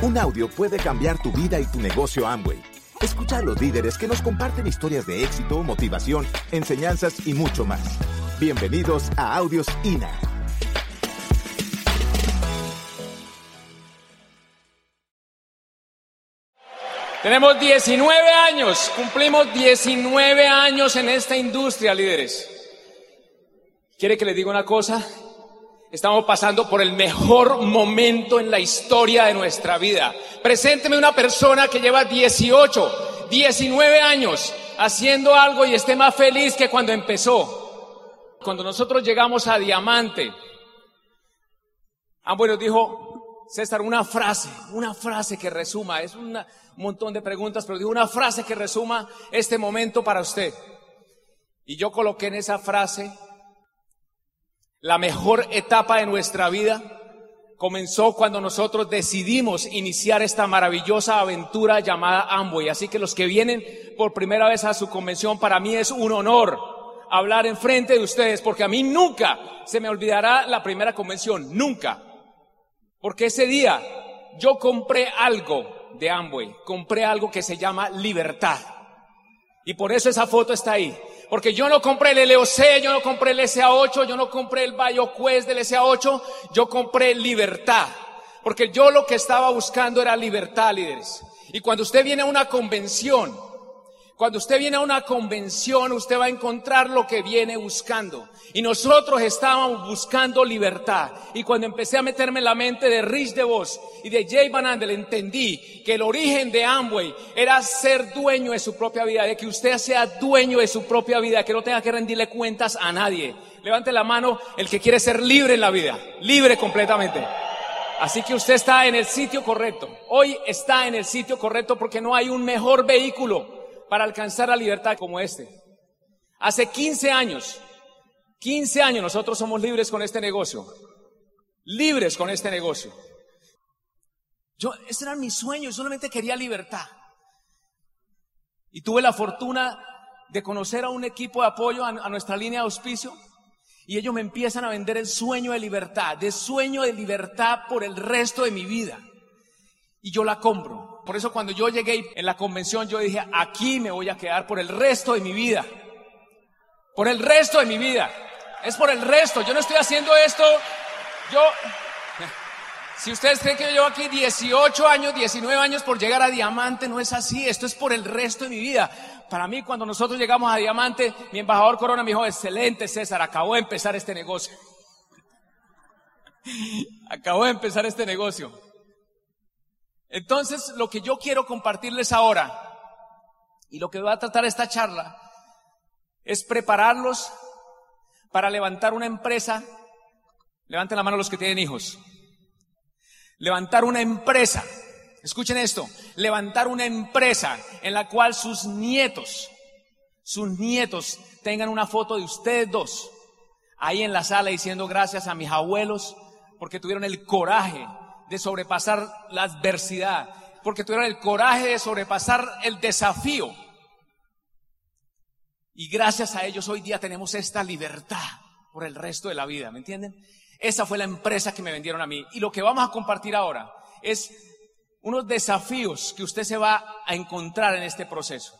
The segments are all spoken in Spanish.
Un audio puede cambiar tu vida y tu negocio Amway. Escucha a los líderes que nos comparten historias de éxito, motivación, enseñanzas y mucho más. Bienvenidos a Audios INA. Tenemos 19 años, cumplimos 19 años en esta industria, líderes. ¿Quiere que les diga una cosa? Estamos pasando por el mejor momento en la historia de nuestra vida. Presénteme una persona que lleva 18, 19 años haciendo algo y esté más feliz que cuando empezó. Cuando nosotros llegamos a Diamante, Ambo nos dijo, César, una frase, una frase que resuma, es un montón de preguntas, pero dijo una frase que resuma este momento para usted. Y yo coloqué en esa frase la mejor etapa de nuestra vida comenzó cuando nosotros decidimos iniciar esta maravillosa aventura llamada Amway. Así que los que vienen por primera vez a su convención, para mí es un honor hablar enfrente de ustedes, porque a mí nunca se me olvidará la primera convención, nunca. Porque ese día yo compré algo de Amway, compré algo que se llama libertad. Y por eso esa foto está ahí. Porque yo no compré el LOC, yo no compré el SA8, yo no compré el BioQuest del SA8, yo compré libertad. Porque yo lo que estaba buscando era libertad, líderes. Y cuando usted viene a una convención, cuando usted viene a una convención, usted va a encontrar lo que viene buscando. Y nosotros estábamos buscando libertad. Y cuando empecé a meterme en la mente de Rich DeVos y de Jay Van Andel, entendí que el origen de Amway era ser dueño de su propia vida, de que usted sea dueño de su propia vida, que no tenga que rendirle cuentas a nadie. Levante la mano el que quiere ser libre en la vida, libre completamente. Así que usted está en el sitio correcto. Hoy está en el sitio correcto porque no hay un mejor vehículo para alcanzar la libertad como este. Hace 15 años, 15 años nosotros somos libres con este negocio. Libres con este negocio. Yo, ese era mi sueño, solamente quería libertad. Y tuve la fortuna de conocer a un equipo de apoyo a, a nuestra línea de auspicio y ellos me empiezan a vender el sueño de libertad, de sueño de libertad por el resto de mi vida. Y yo la compro. Por eso cuando yo llegué en la convención yo dije, aquí me voy a quedar por el resto de mi vida. Por el resto de mi vida. Es por el resto. Yo no estoy haciendo esto. Yo, si ustedes creen que yo aquí 18 años, 19 años por llegar a diamante, no es así. Esto es por el resto de mi vida. Para mí, cuando nosotros llegamos a diamante, mi embajador Corona me dijo, excelente César, acabó de empezar este negocio. acabó de empezar este negocio. Entonces, lo que yo quiero compartirles ahora y lo que va a tratar esta charla es prepararlos para levantar una empresa. Levanten la mano los que tienen hijos. Levantar una empresa. Escuchen esto. Levantar una empresa en la cual sus nietos, sus nietos tengan una foto de ustedes dos ahí en la sala diciendo gracias a mis abuelos porque tuvieron el coraje de sobrepasar la adversidad, porque tuvieron el coraje de sobrepasar el desafío. Y gracias a ellos hoy día tenemos esta libertad por el resto de la vida, ¿me entienden? Esa fue la empresa que me vendieron a mí. Y lo que vamos a compartir ahora es unos desafíos que usted se va a encontrar en este proceso.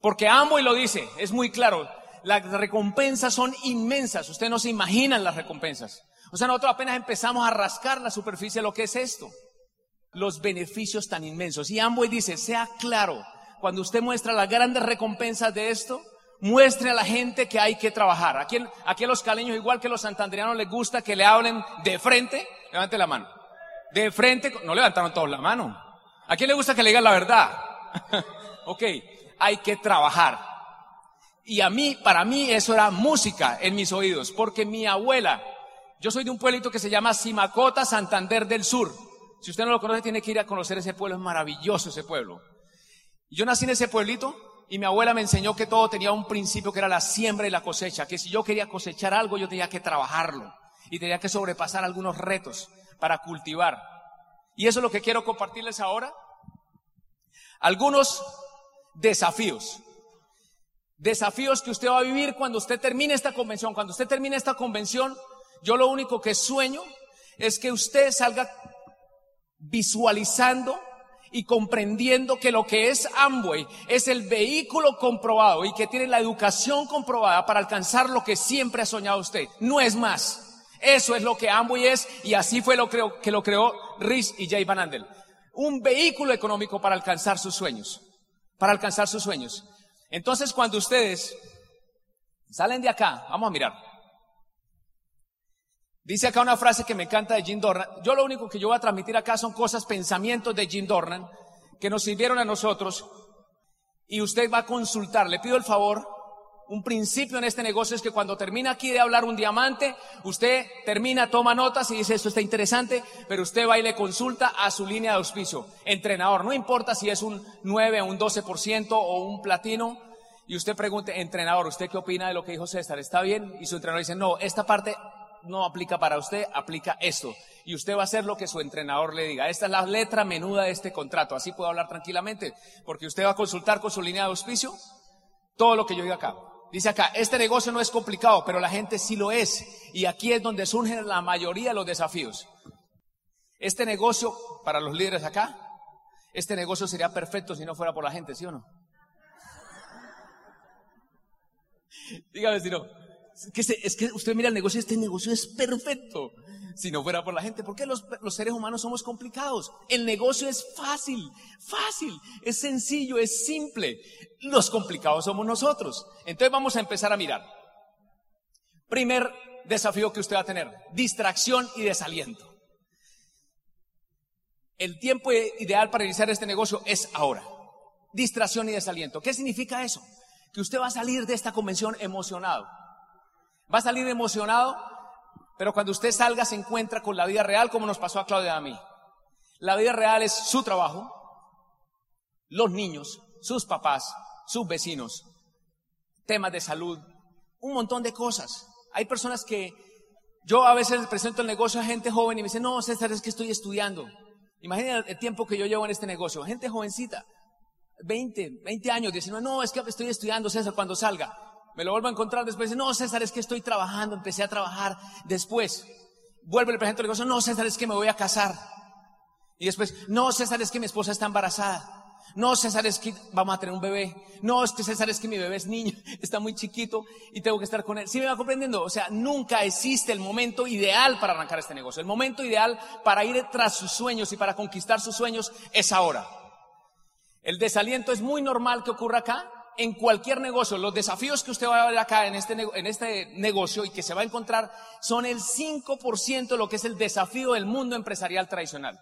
Porque amo y lo dice, es muy claro, las recompensas son inmensas, usted no se imagina las recompensas. O sea, nosotros apenas empezamos a rascar la superficie de lo que es esto. Los beneficios tan inmensos. Y Amway dice, sea claro, cuando usted muestra las grandes recompensas de esto, muestre a la gente que hay que trabajar. Aquí, aquí a los caleños, igual que a los santandrianos, les gusta que le hablen de frente. Levante la mano. De frente, no levantaron todos la mano. ¿A quién le gusta que le digan la verdad? ok, hay que trabajar. Y a mí, para mí, eso era música en mis oídos, porque mi abuela, yo soy de un pueblito que se llama Simacota, Santander del Sur. Si usted no lo conoce, tiene que ir a conocer ese pueblo, es maravilloso ese pueblo. Yo nací en ese pueblito y mi abuela me enseñó que todo tenía un principio que era la siembra y la cosecha, que si yo quería cosechar algo, yo tenía que trabajarlo y tenía que sobrepasar algunos retos para cultivar. Y eso es lo que quiero compartirles ahora. Algunos desafíos. Desafíos que usted va a vivir cuando usted termine esta convención. Cuando usted termine esta convención, yo lo único que sueño es que usted salga visualizando y comprendiendo que lo que es Amway es el vehículo comprobado y que tiene la educación comprobada para alcanzar lo que siempre ha soñado usted. No es más. Eso es lo que Amway es y así fue lo que lo creó Rhys y Jay Van Andel. Un vehículo económico para alcanzar sus sueños. Para alcanzar sus sueños. Entonces cuando ustedes salen de acá, vamos a mirar. Dice acá una frase que me encanta de Jim Dornan. Yo lo único que yo voy a transmitir acá son cosas, pensamientos de Jim Dornan que nos sirvieron a nosotros y usted va a consultar. Le pido el favor, un principio en este negocio es que cuando termina aquí de hablar un diamante, usted termina, toma notas y dice esto está interesante, pero usted va y le consulta a su línea de auspicio. Entrenador, no importa si es un 9 o un 12% o un platino, y usted pregunte, entrenador, ¿usted qué opina de lo que dijo César? ¿Está bien? Y su entrenador dice, no, esta parte no aplica para usted, aplica esto. Y usted va a hacer lo que su entrenador le diga. Esta es la letra menuda de este contrato. Así puedo hablar tranquilamente, porque usted va a consultar con su línea de auspicio todo lo que yo diga acá. Dice acá, este negocio no es complicado, pero la gente sí lo es. Y aquí es donde surgen la mayoría de los desafíos. Este negocio, para los líderes acá, este negocio sería perfecto si no fuera por la gente, ¿sí o no? Dígame si no. Es que, usted mira el negocio, este negocio es perfecto. Si no fuera por la gente, ¿por qué los, los seres humanos somos complicados? El negocio es fácil, fácil, es sencillo, es simple. Los complicados somos nosotros. Entonces vamos a empezar a mirar. Primer desafío que usted va a tener, distracción y desaliento. El tiempo ideal para iniciar este negocio es ahora. Distracción y desaliento. ¿Qué significa eso? Que usted va a salir de esta convención emocionado. Va a salir emocionado, pero cuando usted salga se encuentra con la vida real como nos pasó a Claudia y a mí. La vida real es su trabajo, los niños, sus papás, sus vecinos, temas de salud, un montón de cosas. Hay personas que yo a veces presento el negocio a gente joven y me dicen, no, César, es que estoy estudiando. Imagínate el tiempo que yo llevo en este negocio. Gente jovencita, 20, 20 años, 19, no, es que estoy estudiando, César, cuando salga me lo vuelvo a encontrar después, no, César, es que estoy trabajando, empecé a trabajar después. Vuelve el presento el negocio, no, César, es que me voy a casar. Y después, no, César, es que mi esposa está embarazada. No, César, es que vamos a tener un bebé. No, es que César, es que mi bebé es niño, está muy chiquito y tengo que estar con él. ¿Sí me va comprendiendo? O sea, nunca existe el momento ideal para arrancar este negocio. El momento ideal para ir tras sus sueños y para conquistar sus sueños es ahora. El desaliento es muy normal que ocurra acá en cualquier negocio, los desafíos que usted va a ver acá en este, en este negocio y que se va a encontrar son el 5% de lo que es el desafío del mundo empresarial tradicional.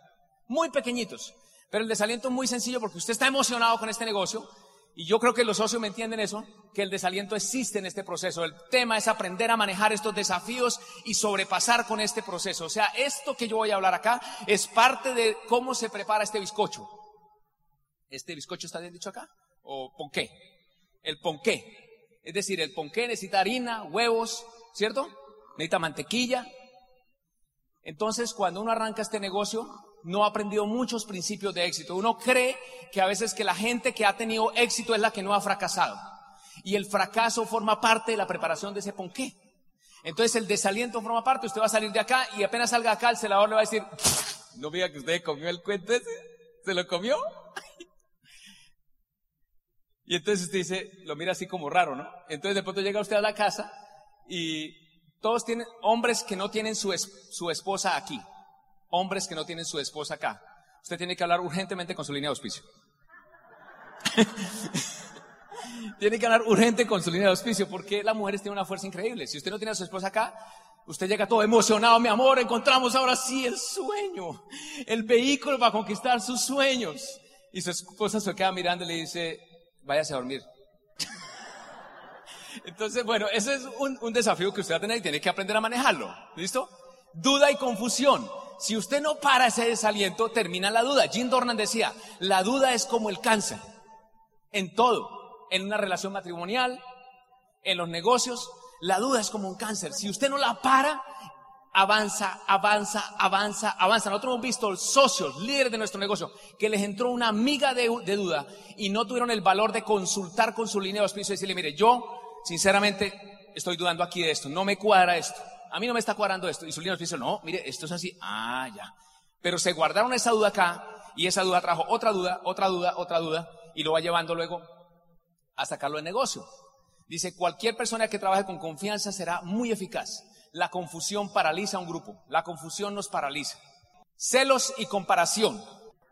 Muy pequeñitos. Pero el desaliento es muy sencillo porque usted está emocionado con este negocio y yo creo que los socios me entienden eso, que el desaliento existe en este proceso. El tema es aprender a manejar estos desafíos y sobrepasar con este proceso. O sea, esto que yo voy a hablar acá es parte de cómo se prepara este bizcocho. ¿Este bizcocho está bien dicho acá? ¿O por qué? El ponqué. Es decir, el ponqué necesita harina, huevos, ¿cierto? Necesita mantequilla. Entonces, cuando uno arranca este negocio, no ha aprendido muchos principios de éxito. Uno cree que a veces que la gente que ha tenido éxito es la que no ha fracasado. Y el fracaso forma parte de la preparación de ese ponqué. Entonces el desaliento forma parte, usted va a salir de acá y apenas salga acá el celador le va a decir, no diga que usted comió el cuento ese, ¿se lo comió? Y entonces usted dice, lo mira así como raro, ¿no? Entonces de pronto llega usted a la casa y todos tienen, hombres que no tienen su, su esposa aquí, hombres que no tienen su esposa acá. Usted tiene que hablar urgentemente con su línea de auspicio. tiene que hablar urgente con su línea de auspicio porque las mujeres tienen una fuerza increíble. Si usted no tiene a su esposa acá, usted llega todo emocionado, mi amor, encontramos ahora sí el sueño, el vehículo para conquistar sus sueños. Y su esposa se queda mirando y le dice, váyase a dormir. Entonces, bueno, ese es un, desafío que usted va a tener y tiene que aprender a manejarlo. ¿Listo? Duda y confusión. Si usted no para ese desaliento, termina la duda. Jim Dornan decía, la duda es como el cáncer. En todo. En una relación matrimonial, en los negocios, la duda es como un cáncer. Si usted no la para, avanza, avanza, avanza, avanza. Nosotros hemos visto socios, líderes de nuestro negocio, que les entró una miga de, duda y no tuvieron el valor de consultar con su línea de auspicio y decirle, mire, yo sinceramente estoy dudando aquí de esto, no me cuadra esto, a mí no me está cuadrando esto. Y su línea de auspicio, no, mire, esto es así, ah, ya. Pero se guardaron esa duda acá y esa duda trajo otra duda, otra duda, otra duda y lo va llevando luego a sacarlo de negocio. Dice, cualquier persona que trabaje con confianza será muy eficaz. La confusión paraliza a un grupo. La confusión nos paraliza. Celos y comparación.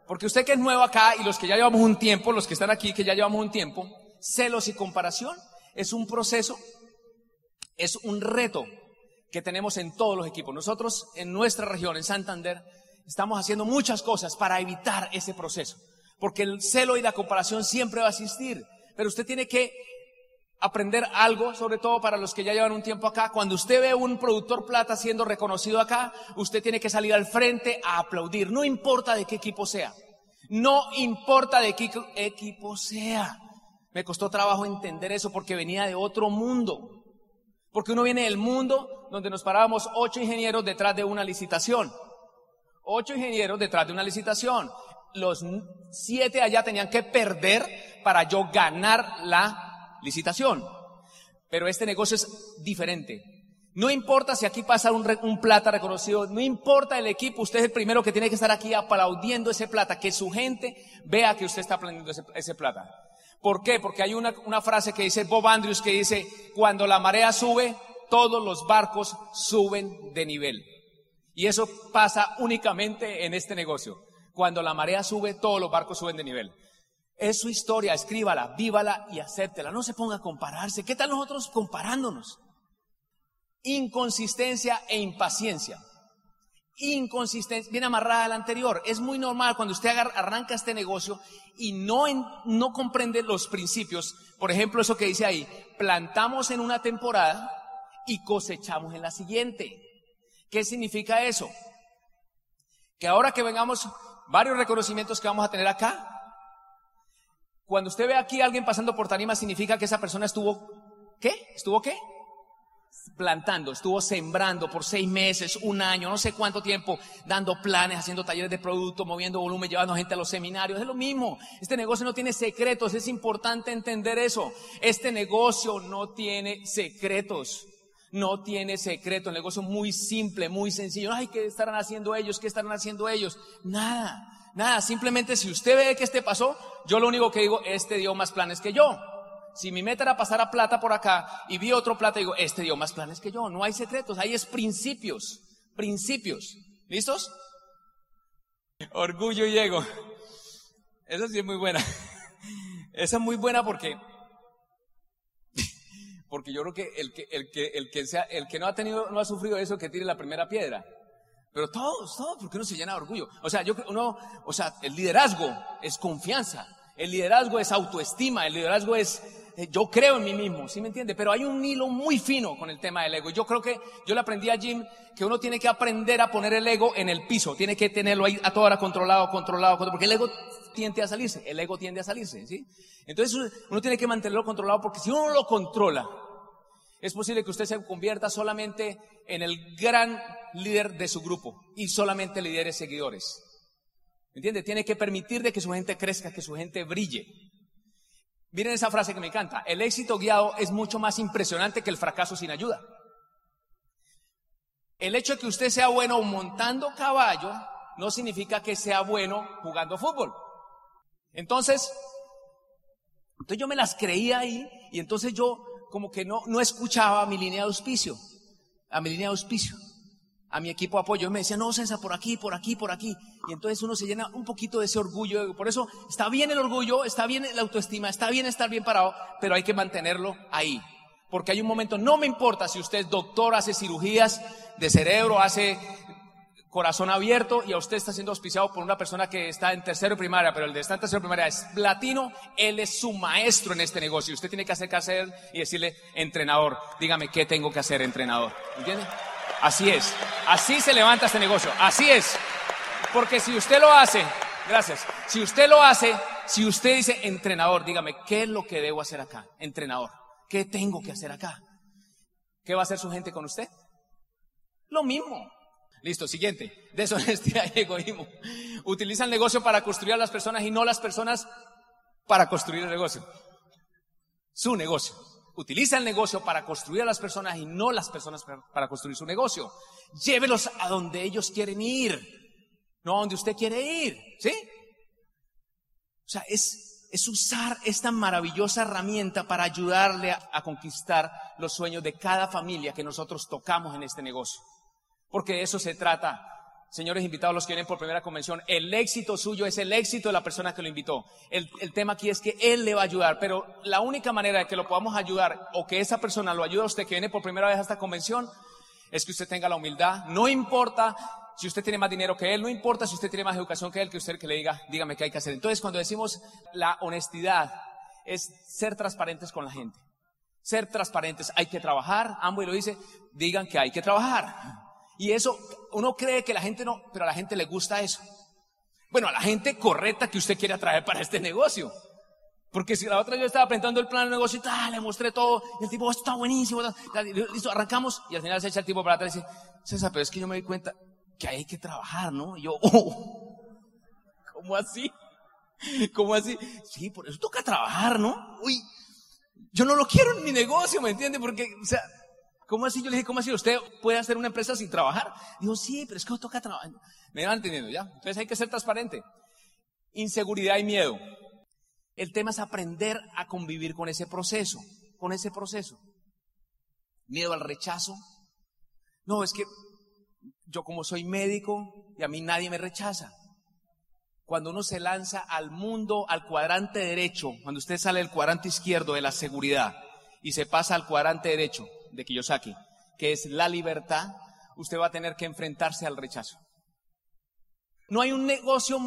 Porque usted que es nuevo acá y los que ya llevamos un tiempo, los que están aquí que ya llevamos un tiempo, celos y comparación es un proceso, es un reto que tenemos en todos los equipos. Nosotros en nuestra región, en Santander, estamos haciendo muchas cosas para evitar ese proceso. Porque el celo y la comparación siempre va a existir. Pero usted tiene que aprender algo, sobre todo para los que ya llevan un tiempo acá. Cuando usted ve un productor plata siendo reconocido acá, usted tiene que salir al frente a aplaudir. No importa de qué equipo sea. No importa de qué equipo sea. Me costó trabajo entender eso porque venía de otro mundo. Porque uno viene del mundo donde nos parábamos ocho ingenieros detrás de una licitación. Ocho ingenieros detrás de una licitación. Los siete allá tenían que perder para yo ganar la licitación. Pero este negocio es diferente. No importa si aquí pasa un, plata reconocido, no importa el equipo, usted es el primero que tiene que estar aquí aplaudiendo ese plata, que su gente vea que usted está aplaudiendo ese, plata. ¿Por qué? Porque hay una, una frase que dice Bob Andrews que dice, cuando la marea sube, todos los barcos suben de nivel. Y eso pasa únicamente en este negocio. Cuando la marea sube, todos los barcos suben de nivel. Es su historia, escríbala, vívala y acéptela. No se ponga a compararse. ¿Qué tal nosotros comparándonos? Inconsistencia e impaciencia. Inconsistencia, bien amarrada al anterior. Es muy normal cuando usted arranca este negocio y no, no comprende los principios. Por ejemplo, eso que dice ahí, plantamos en una temporada y cosechamos en la siguiente. ¿Qué significa eso? Que ahora que vengamos, varios reconocimientos que vamos a tener acá, cuando usted ve aquí a alguien pasando por tarima, significa que esa persona estuvo, ¿qué? ¿Estuvo qué? Plantando, estuvo sembrando por seis meses, un año, no sé cuánto tiempo, dando planes, haciendo talleres de producto, moviendo volumen, llevando gente a los seminarios. Es lo mismo. Este negocio no tiene secretos, es importante entender eso. Este negocio no tiene secretos. No tiene secreto, el negocio muy simple, muy sencillo. Ay, ¿qué estarán haciendo ellos? ¿Qué estarán haciendo ellos? Nada. Nada, simplemente si usted ve que este pasó, yo lo único que digo, este dio más planes que yo. Si mi meta era pasar a plata por acá y vi otro plata, digo, este dio más planes que yo. No hay secretos, ahí es principios, principios. ¿Listos? Orgullo y ego. Esa sí es muy buena. Esa es muy buena porque, porque yo creo que el que, el que, el que sea, el que no ha tenido, no ha sufrido eso, que tire la primera piedra. Pero todos, todos, porque uno se llena de orgullo. O sea, yo uno, o sea, el liderazgo es confianza, el liderazgo es autoestima, el liderazgo es yo creo en mí mismo, ¿sí me entiende? Pero hay un hilo muy fino con el tema del ego. Yo creo que yo le aprendí a Jim que uno tiene que aprender a poner el ego en el piso, tiene que tenerlo ahí a toda hora controlado, controlado, controlado, porque el ego tiende a salirse, el ego tiende a salirse, ¿sí? Entonces uno tiene que mantenerlo controlado porque si uno lo controla, es posible que usted se convierta solamente en el gran líder de su grupo y solamente lidere seguidores. ¿Me entiende? Tiene que permitir de que su gente crezca, que su gente brille. Miren esa frase que me encanta. El éxito guiado es mucho más impresionante que el fracaso sin ayuda. El hecho de que usted sea bueno montando caballo no significa que sea bueno jugando fútbol. Entonces, entonces yo me las creía ahí y entonces yo como que no, no escuchaba a mi línea de auspicio, a mi línea de auspicio, a mi equipo de apoyo. Me decía, no, César, por aquí, por aquí, por aquí. Y entonces uno se llena un poquito de ese orgullo. Por eso está bien el orgullo, está bien la autoestima, está bien estar bien parado, pero hay que mantenerlo ahí. Porque hay un momento, no me importa si usted es doctor, hace cirugías de cerebro, hace corazón abierto y a usted está siendo auspiciado por una persona que está en tercero primaria, pero el de está en tercero primaria es platino, él es su maestro en este negocio. Usted tiene que acercarse a él y decirle, entrenador, dígame qué tengo que hacer, entrenador. ¿Entiende? Así es. Así se levanta este negocio. Así es. Porque si usted lo hace, gracias, si usted lo hace, si usted dice, entrenador, dígame, ¿qué es lo que debo hacer acá? Entrenador, ¿qué tengo que hacer acá? ¿Qué va a hacer su gente con usted? Lo mismo. Listo, siguiente. Deshonestidad y egoísmo. Utiliza el negocio para construir a las personas y no las personas para construir el negocio. Su negocio. Utiliza el negocio para construir a las personas y no las personas para construir su negocio. Llévelos a donde ellos quieren ir. no a donde usted quiere ir, ¿sí? O sea, es, usar esta maravillosa herramienta para ayudarle a conquistar los sueños de cada familia que nosotros tocamos en este negocio. Porque de eso se trata señores invitados, los que vienen por primera convención, el éxito suyo es el éxito de la persona que lo invitó. El, tema aquí es que él le va a ayudar, pero la única manera de que lo podamos ayudar o que esa persona lo ayude a usted que viene por primera vez a esta convención es que usted tenga la humildad. No importa si usted tiene más dinero que él, no importa si usted tiene más educación que él, que usted que le diga, dígame qué hay que hacer. Entonces, cuando decimos la honestidad, es ser transparentes con la gente. Ser transparentes, hay que trabajar, ambos lo dice, digan que hay que trabajar. Y eso, uno cree que la gente no, pero a la gente le gusta eso. Bueno, a la gente correcta que usted quiere atraer para este negocio. Porque si la otra yo estaba presentando el plan de negocio y tal, le mostré todo, y el tipo, esto está buenísimo, listo, arrancamos, y al final se echa el tipo para atrás y dice, César, pero es que yo me di cuenta que hay que trabajar, ¿no? Y yo, oh, ¿cómo así? ¿Cómo así? Sí, por eso toca trabajar, ¿no? Uy, yo no lo quiero en mi negocio, ¿me entiende? Porque, o sea, ¿Cómo así? Yo le dije, ¿cómo así? ¿Usted puede hacer una empresa sin trabajar? Dijo, sí, pero es que toca trabajar. Me van entendiendo, ¿ya? Entonces hay que ser transparente. Inseguridad y miedo. El tema es aprender a convivir con ese proceso, con ese proceso. Miedo al rechazo. No, es que yo como soy médico y a mí nadie me rechaza. Cuando uno se lanza al mundo, al cuadrante derecho, cuando usted sale del cuadrante izquierdo de la seguridad y se pasa al cuadrante derecho, de Kiyosaki, que es la libertad, usted va a tener que enfrentarse al rechazo. No hay un negocio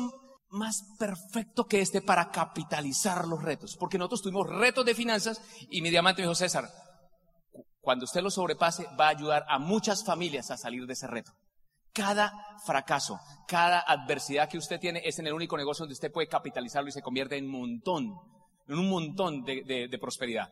más perfecto que este para capitalizar los retos, porque nosotros tuvimos retos de finanzas y mi diamante me dijo, César, cuando usted lo sobrepase va a ayudar a muchas familias a salir de ese reto. Cada fracaso, cada adversidad que usted tiene es en el único negocio donde usted puede capitalizarlo y se convierte en un montón, de prosperidad.